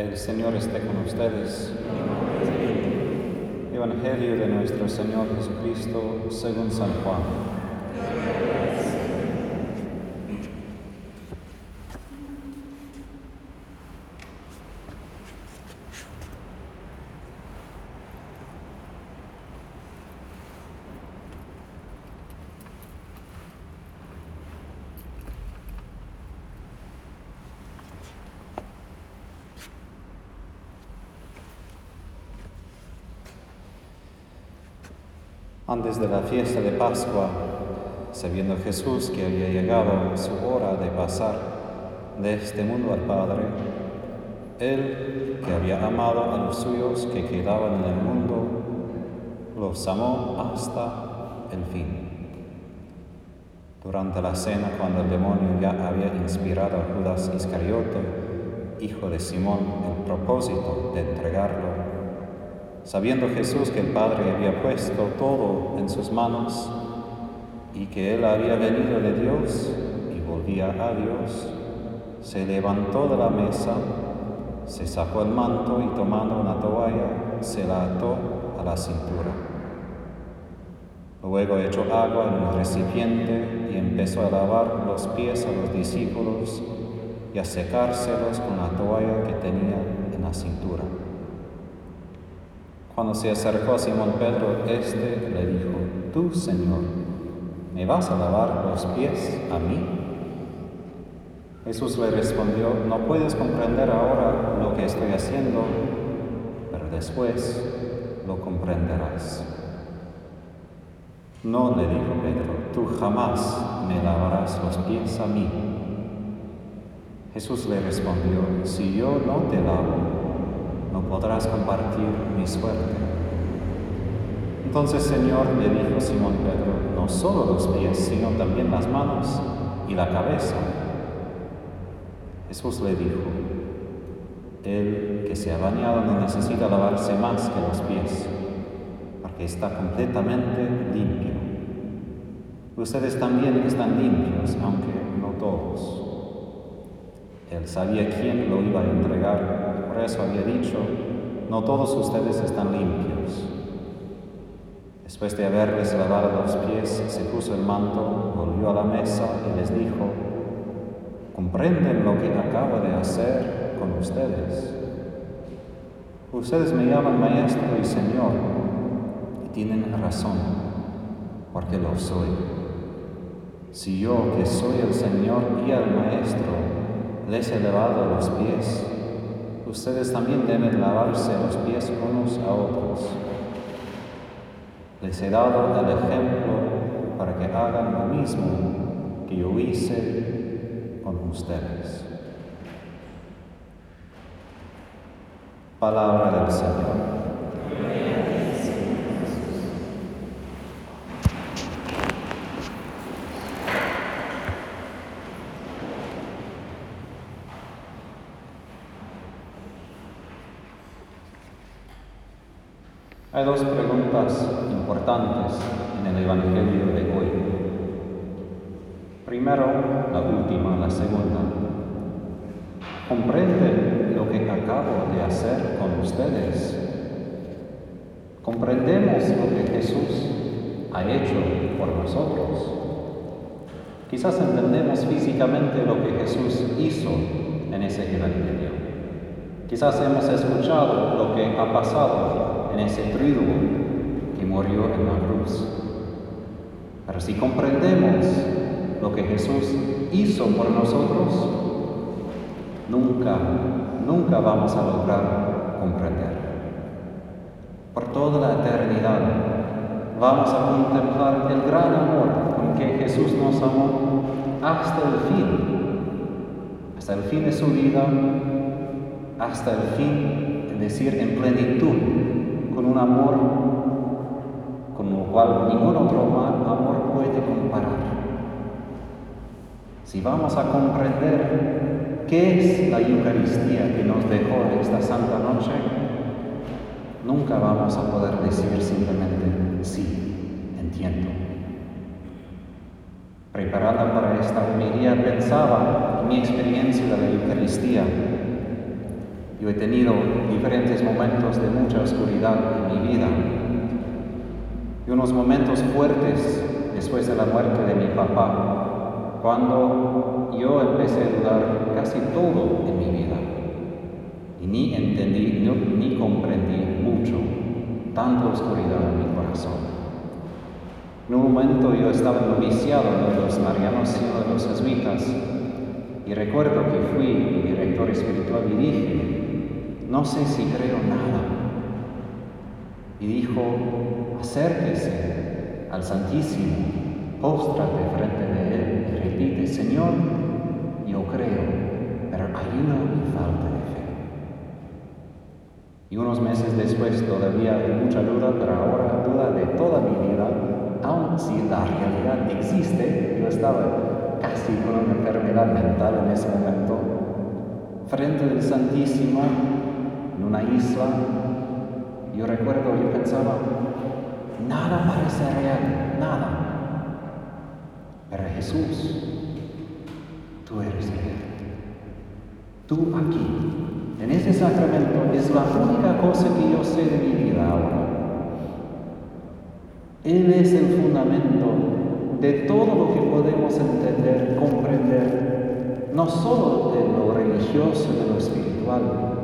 El Señor esté con ustedes. Evangelio de nuestro Señor Jesucristo según San Juan. Antes de la fiesta de Pascua, sabiendo Jesús que había llegado su hora de pasar de este mundo al Padre, Él, que había amado a los suyos que quedaban en el mundo, los amó hasta el fin. Durante la cena, cuando el demonio ya había inspirado a Judas Iscariote, hijo de Simón, el propósito de entregarlo, sabiendo Jesús que el Padre había puesto todo en sus manos y que Él había venido de Dios y volvía a Dios, se levantó de la mesa, se sacó el manto y tomando una toalla, se la ató a la cintura. Luego echó agua en un recipiente y empezó a lavar los pies a los discípulos y a secárselos con la toalla que tenía en la cintura. Cuando se acercó a Simón Pedro, éste le dijo, Tú, Señor, ¿me vas a lavar los pies a mí? Jesús le respondió, no puedes comprender ahora lo que estoy haciendo, pero después lo comprenderás. No, le dijo Pedro, tú jamás me lavarás los pies a mí. Jesús le respondió, si yo no te lavo, no podrás compartir mi suerte. Entonces, Señor, le dijo Simón Pedro, no solo los pies, sino también las manos y la cabeza. Jesús le dijo, el que se ha bañado no necesita lavarse más que los pies, porque está completamente limpio. Ustedes también están limpios, aunque. Sabía quién lo iba a entregar por eso había dicho, no todos ustedes están limpios. Después de haberles lavado los pies, se puso el manto, volvió a la mesa y les dijo, ¿comprenden lo que acabo de hacer con ustedes? Ustedes me llaman maestro y señor y tienen razón, porque lo soy. Si yo, que soy el Señor y el Maestro, les he lavado los pies, ustedes también deben lavarse los pies unos a otros. Les he dado el ejemplo para que hagan lo mismo que yo hice con ustedes. Palabra del Señor. Hay dos preguntas importantes en el Evangelio de hoy. Primero, la última, la segunda. ¿Comprenden lo que acabo de hacer con ustedes? ¿Comprendemos lo que Jesús ha hecho por nosotros? Quizás entendemos físicamente lo que Jesús hizo en ese Evangelio. Quizás hemos escuchado lo que ha pasado en ese trigo que murió en la cruz. Pero si comprendemos lo que Jesús hizo por nosotros, nunca, nunca vamos a lograr comprender. Por toda la eternidad vamos a contemplar el gran amor con que Jesús nos amó hasta el fin, hasta el fin de su vida, hasta el fin, es decir, en plenitud un amor con lo cual ningún otro amor puede comparar. Si vamos a comprender qué es la Eucaristía que nos dejó esta Santa Noche, nunca vamos a poder decir simplemente sí, entiendo. Preparada para esta homilía pensaba en mi experiencia de la Eucaristía Yo he tenido diferentes momentos de mucha oscuridad en mi vida y unos momentos fuertes después de la muerte de mi papá, cuando yo empecé a dudar casi todo en mi vida y ni entendí ni comprendí mucho tanta oscuridad en mi corazón. En un momento yo estaba noviciado de los marianos y de los jesuitas y recuerdo que fui mi director espiritual y dije, no sé si creo nada. Y dijo, acérquese al Santísimo, póstrate frente de Él y repite, Señor, yo creo, pero hay una falta de fe. Y unos meses después todavía hay mucha duda, pero ahora duda de toda mi vida, aun si la realidad existe, yo estaba casi con una enfermedad mental en ese momento, frente del Santísimo, una isla, yo recuerdo, yo pensaba, nada parece real, nada. Pero Jesús, tú eres real. Tú aquí, en ese sacramento, es la única cosa que yo sé de mi vida ahora. Él es el fundamento de todo lo que podemos entender, comprender, no solo de lo religioso, de lo espiritual,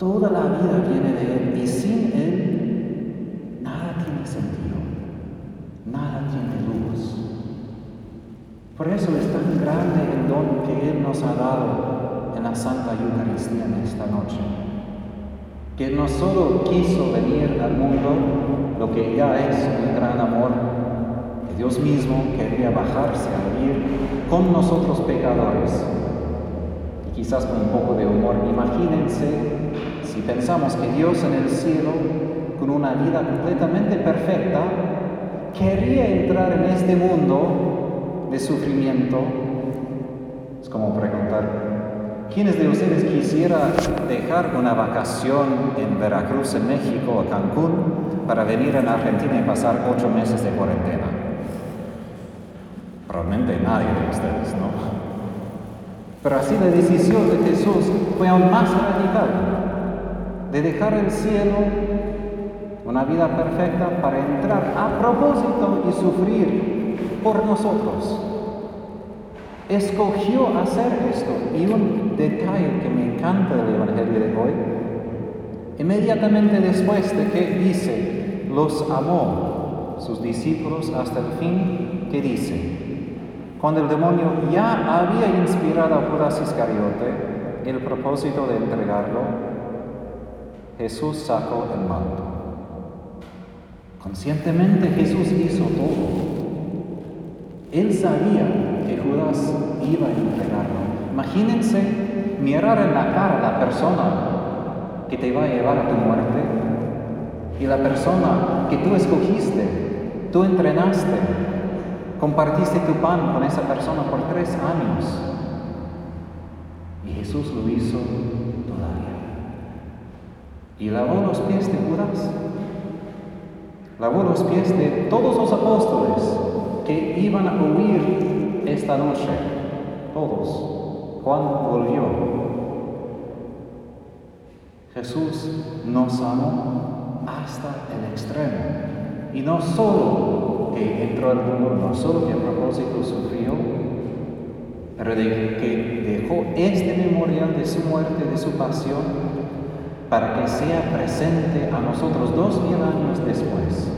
Toda la vida viene de Él y sin Él nada tiene sentido, nada tiene luz. Por eso es tan grande el don que Él nos ha dado en la Santa Eucaristía en esta noche. Que no solo quiso venir al mundo, lo que ya es un gran amor, que Dios mismo quería bajarse a vivir con nosotros pecadores. Y quizás con un poco de humor, imagínense si pensamos que Dios en el cielo, con una vida completamente perfecta, quería entrar en este mundo de sufrimiento, es como preguntar, ¿quiénes de ustedes quisiera dejar una vacación en Veracruz, en México o Cancún para venir en Argentina y pasar ocho meses de cuarentena? Probablemente nadie de ustedes, ¿no? Pero así la decisión de Jesús fue aún más radical de dejar el cielo, una vida perfecta, para entrar a propósito y sufrir por nosotros. Escogió hacer esto. Y un detalle que me encanta del Evangelio de hoy, inmediatamente después de que dice, los amó sus discípulos hasta el fin, ¿qué dice? Cuando el demonio ya había inspirado a Judas Iscariote el propósito de entregarlo, Jesús sacó el manto. Conscientemente Jesús hizo todo. Él sabía que Judas iba a entregarlo. Imagínense mirar en la cara la persona que te va a llevar a tu muerte y la persona que tú escogiste, tú entrenaste, compartiste tu pan con esa persona por tres años. Y Jesús lo hizo y lavó los pies de Judas. Lavó los pies de todos los apóstoles que iban a huir esta noche. Todos. Juan volvió. Jesús nos amó hasta el extremo. Y no solo que entró al mundo, no solo que a propósito sufrió, pero que dejó este memorial de su muerte, de su pasión, para que sea presente a nosotros dos mil años después.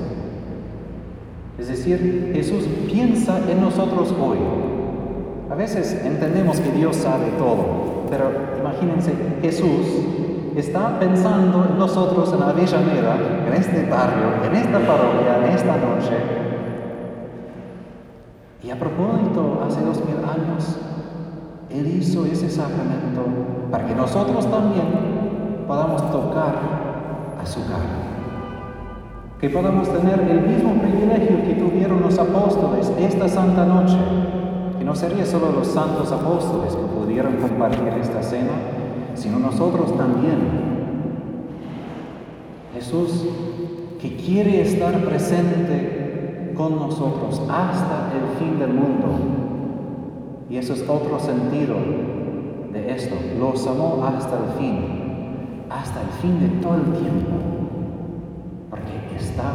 Es decir, Jesús piensa en nosotros hoy. A veces entendemos que Dios sabe todo, pero imagínense, Jesús está pensando en nosotros en Avellaneda, en este barrio, en esta parroquia, en esta noche. Y a propósito, hace dos mil años, Él hizo ese sacramento para que nosotros también podamos tocar a su cara. Que podamos tener el mismo privilegio que tuvieron los apóstoles esta santa noche. Que no sería solo los santos apóstoles que pudieron compartir esta cena, sino nosotros también. Jesús que quiere estar presente con nosotros hasta el fin del mundo. Y eso es otro sentido de esto, los amó hasta el fin, hasta el fin de todo el tiempo, porque está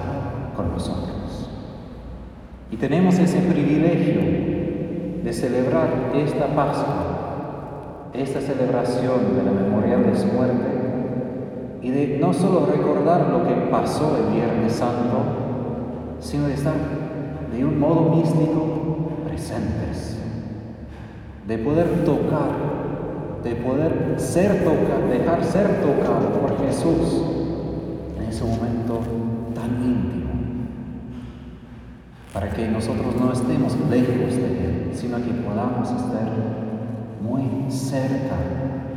con nosotros. Y tenemos ese privilegio de celebrar esta Pascua, esta celebración de la memorial de su muerte, y de no solo recordar lo que pasó el Viernes Santo, sino de estar de un modo místico presentes, de poder tocar, de poder ser tocado, dejar ser tocado por Jesús en ese momento tan íntimo, para que nosotros no estemos lejos de Él, sino que podamos estar muy cerca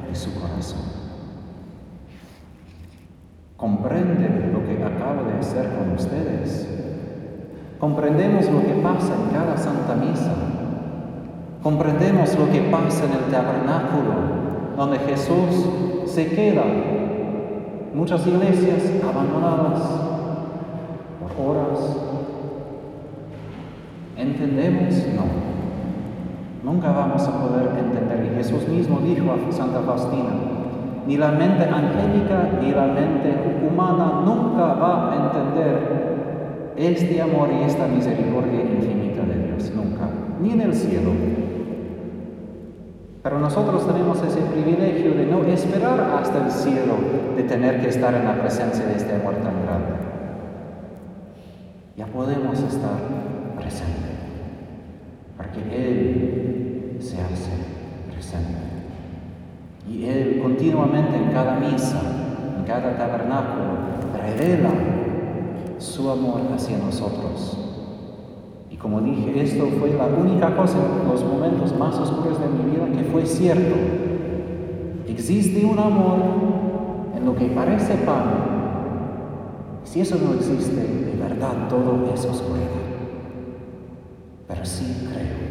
de su corazón comprenden lo que acabo de hacer con ustedes. Comprendemos lo que pasa en cada Santa Misa. Comprendemos lo que pasa en el tabernáculo, donde Jesús se queda. Muchas iglesias abandonadas por horas. ¿Entendemos? No. Nunca vamos a poder entender. Y Jesús mismo dijo a Santa Faustina, ni la mente angélica ni la mente humana nunca va a entender este amor y esta misericordia infinita de Dios, nunca, ni en el cielo. Pero nosotros tenemos ese privilegio de no esperar hasta el cielo, de tener que estar en la presencia de este amor tan grande. Ya podemos estar presentes, porque Él se hace presente. Y Él continuamente en cada misa, en cada tabernáculo, revela su amor hacia nosotros. Y como dije, esto fue la única cosa en los momentos más oscuros de mi vida que fue cierto. Existe un amor en lo que parece pan. Si eso no existe, de verdad todo es oscuridad. Pero sí creo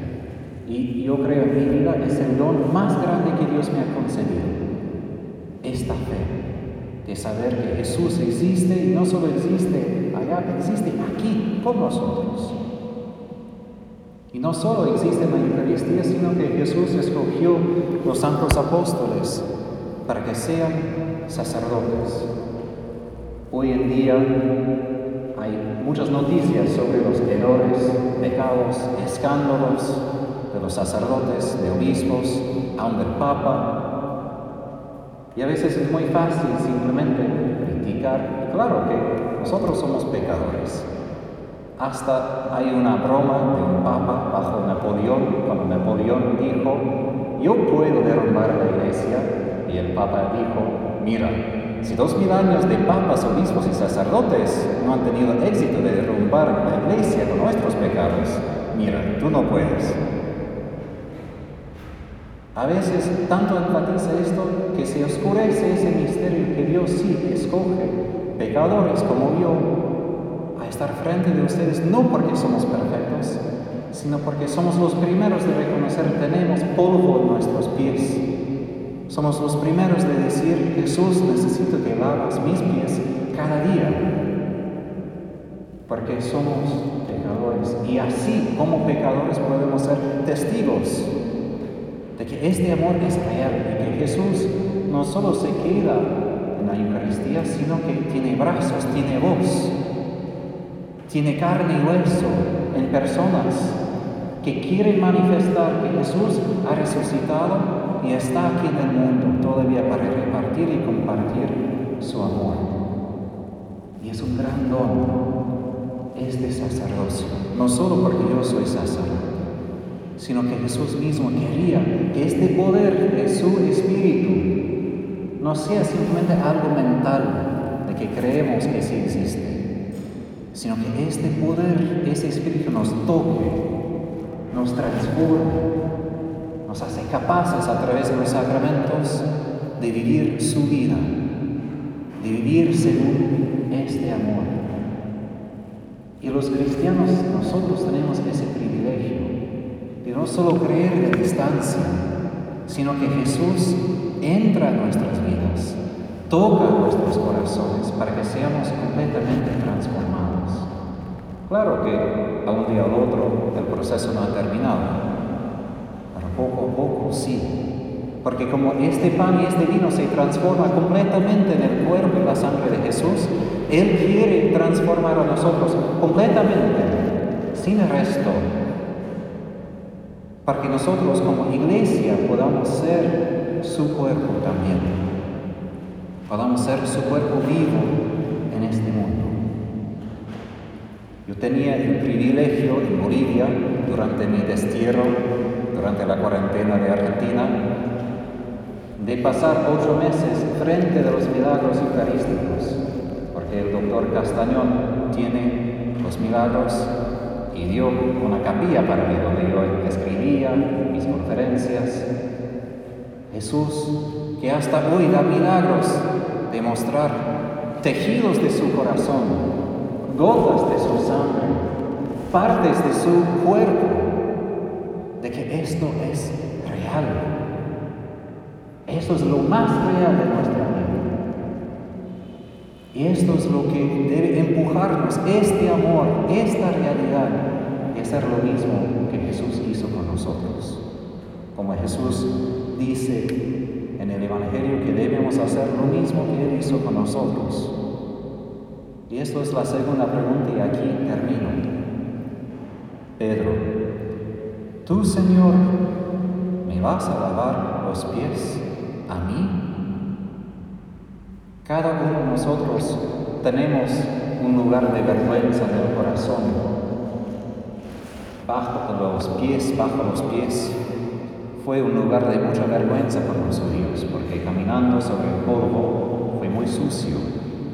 y yo creo en mi vida es el don más grande que Dios me ha concedido. Esta fe de saber que Jesús existe y no solo existe allá, existe aquí con nosotros. Y no solo existe la Eucaristía, sino que Jesús escogió los santos apóstoles para que sean sacerdotes. Hoy en día hay muchas noticias sobre los errores, pecados, escándalos, de los sacerdotes, de obispos, aún del Papa. Y a veces es muy fácil simplemente criticar. claro que nosotros somos pecadores. Hasta hay una broma de un papa bajo Napoleón, cuando Napoleón dijo, yo puedo derrumbar la iglesia. Y el papa dijo, mira, si dos mil años de papas, obispos y sacerdotes no han tenido éxito de derrumbar la iglesia con nuestros pecados, mira, tú no puedes. A veces tanto enfatiza esto que se oscurece ese misterio que Dios sí escoge pecadores como yo estar frente de ustedes no porque somos perfectos, sino porque somos los primeros de reconocer tenemos polvo en nuestros pies. Somos los primeros de decir, Jesús, necesito que lavas mis pies cada día, porque somos pecadores y así como pecadores podemos ser testigos de que este amor es real y que Jesús no solo se queda en la Eucaristía, sino que tiene brazos, tiene voz, tiene carne y hueso en personas que quieren manifestar que Jesús ha resucitado y está aquí en el mundo todavía para repartir y compartir su amor. Y es un gran don este sacerdocio, no solo porque yo soy sacerdote, sino que Jesús mismo quería que este poder de su Espíritu no sea simplemente algo mental de que creemos que sí existe, sino que este poder, ese Espíritu nos toque, nos transforme, nos hace capaces a través de los sacramentos de vivir su vida, de vivir según este amor. Y los cristianos, nosotros tenemos ese privilegio y no solo creer de distancia, sino que Jesús entra en nuestras vidas, toca nuestros corazones para que seamos completamente transformados. Claro que a un día al otro el proceso no ha terminado, pero poco a poco sí, Porque como este pan y este vino se transforma completamente en el cuerpo y la sangre de Jesús, Él quiere transformar a nosotros completamente, sin resto, para que nosotros como iglesia podamos ser su cuerpo también, podamos ser su cuerpo vivo en este mundo. Yo tenía el privilegio en Bolivia, durante mi destierro, durante la cuarentena de Argentina, de pasar ocho meses frente de los milagros eucarísticos, porque el doctor Castañón tiene los milagros y dio una capilla para mí donde yo escribía mis conferencias. Jesús, que hasta hoy da milagros de mostrar tejidos de su corazón, gotas de su sangre, partes de su cuerpo, de que esto es real eso es lo más real de nuestra vida. Y esto es lo que debe empujarnos, este amor, esta realidad, y hacer lo mismo que Jesús hizo con nosotros. Como Jesús dice en el Evangelio que debemos hacer lo mismo que Él hizo con nosotros. Y esto es la segunda pregunta y aquí termino. Pedro, tú Señor, ¿me vas a lavar los pies? a mí. Cada uno de nosotros tenemos un lugar de vergüenza en el corazón. Bajo los pies, bajo los pies, fue un lugar de mucha vergüenza para los judíos, porque caminando sobre el polvo fue muy sucio.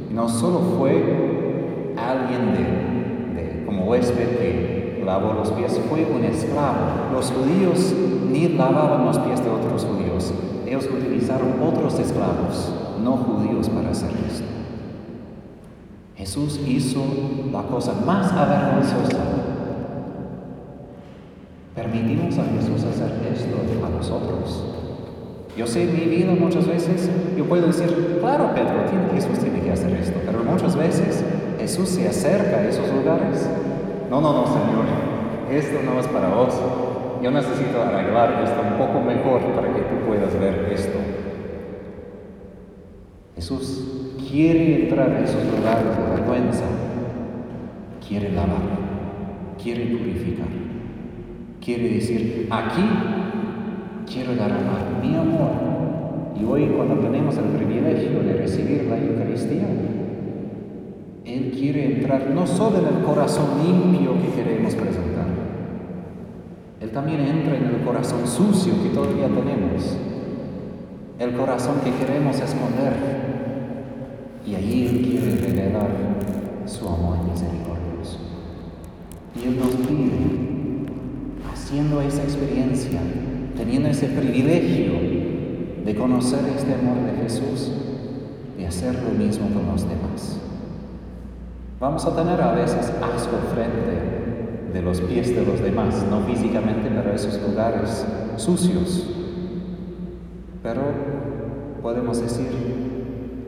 Y no solo fue alguien de, como huésped que lavó los pies, fue un esclavo. Los judíos ni lavaban los pies de otros judíos, ellos utilizaron otros esclavos, no judíos, para hacer esto. Jesús hizo la cosa más avergonzosa. Permitimos a Jesús hacer esto a nosotros. Yo sé mi vida muchas veces, yo puedo decir, claro Pedro, Jesús tiene que hacer esto, pero muchas veces Jesús se acerca a esos lugares. No, no, no, Señor, esto no es para vos, yo necesito arreglar esto un poco mejor para que tú puedas ver esto. Jesús quiere entrar en esos lugares de vergüenza, quiere lavar, quiere purificar, quiere decir, aquí quiero derramar mi amor. Y hoy cuando tenemos el privilegio de recibir la Eucaristía, Él quiere entrar no solo en el corazón limpio que queremos presentar, él también entra en el corazón sucio que todavía tenemos, el corazón que queremos esconder. Y allí Él quiere revelar su amor misericordioso. Y Él nos pide, haciendo esa experiencia, teniendo ese privilegio de conocer este amor de Jesús, de hacer lo mismo con los demás. Vamos a tener a veces asco frente de los pies de los demás, no físicamente, pero esos lugares sucios. Pero podemos decir,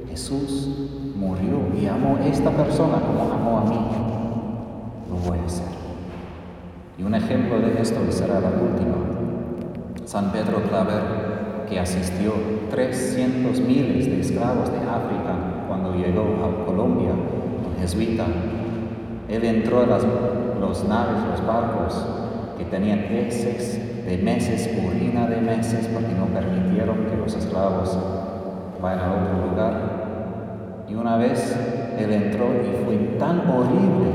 Jesús murió y amó a esta persona como amó a mí. Lo voy a hacer. Y un ejemplo de esto será la última. San Pedro Claver, que asistió 300 miles de esclavos de África cuando llegó a Colombia, un jesuita, él entró a las los naves, los barcos que tenían heces de meses, orina de meses, porque no permitieron que los esclavos vayan a otro lugar. Y una vez él entró y fue tan horrible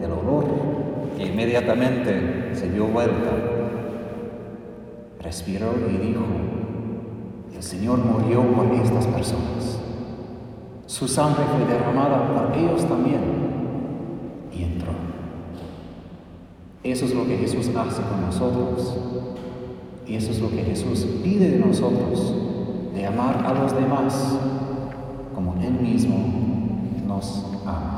el olor que inmediatamente se dio vuelta, respiró y dijo, el Señor murió por estas personas. Su sangre fue derramada por ellos también Eso es lo que Jesús hace con nosotros. Y eso es lo que Jesús pide de nosotros, de amar a los demás como Él mismo nos ama.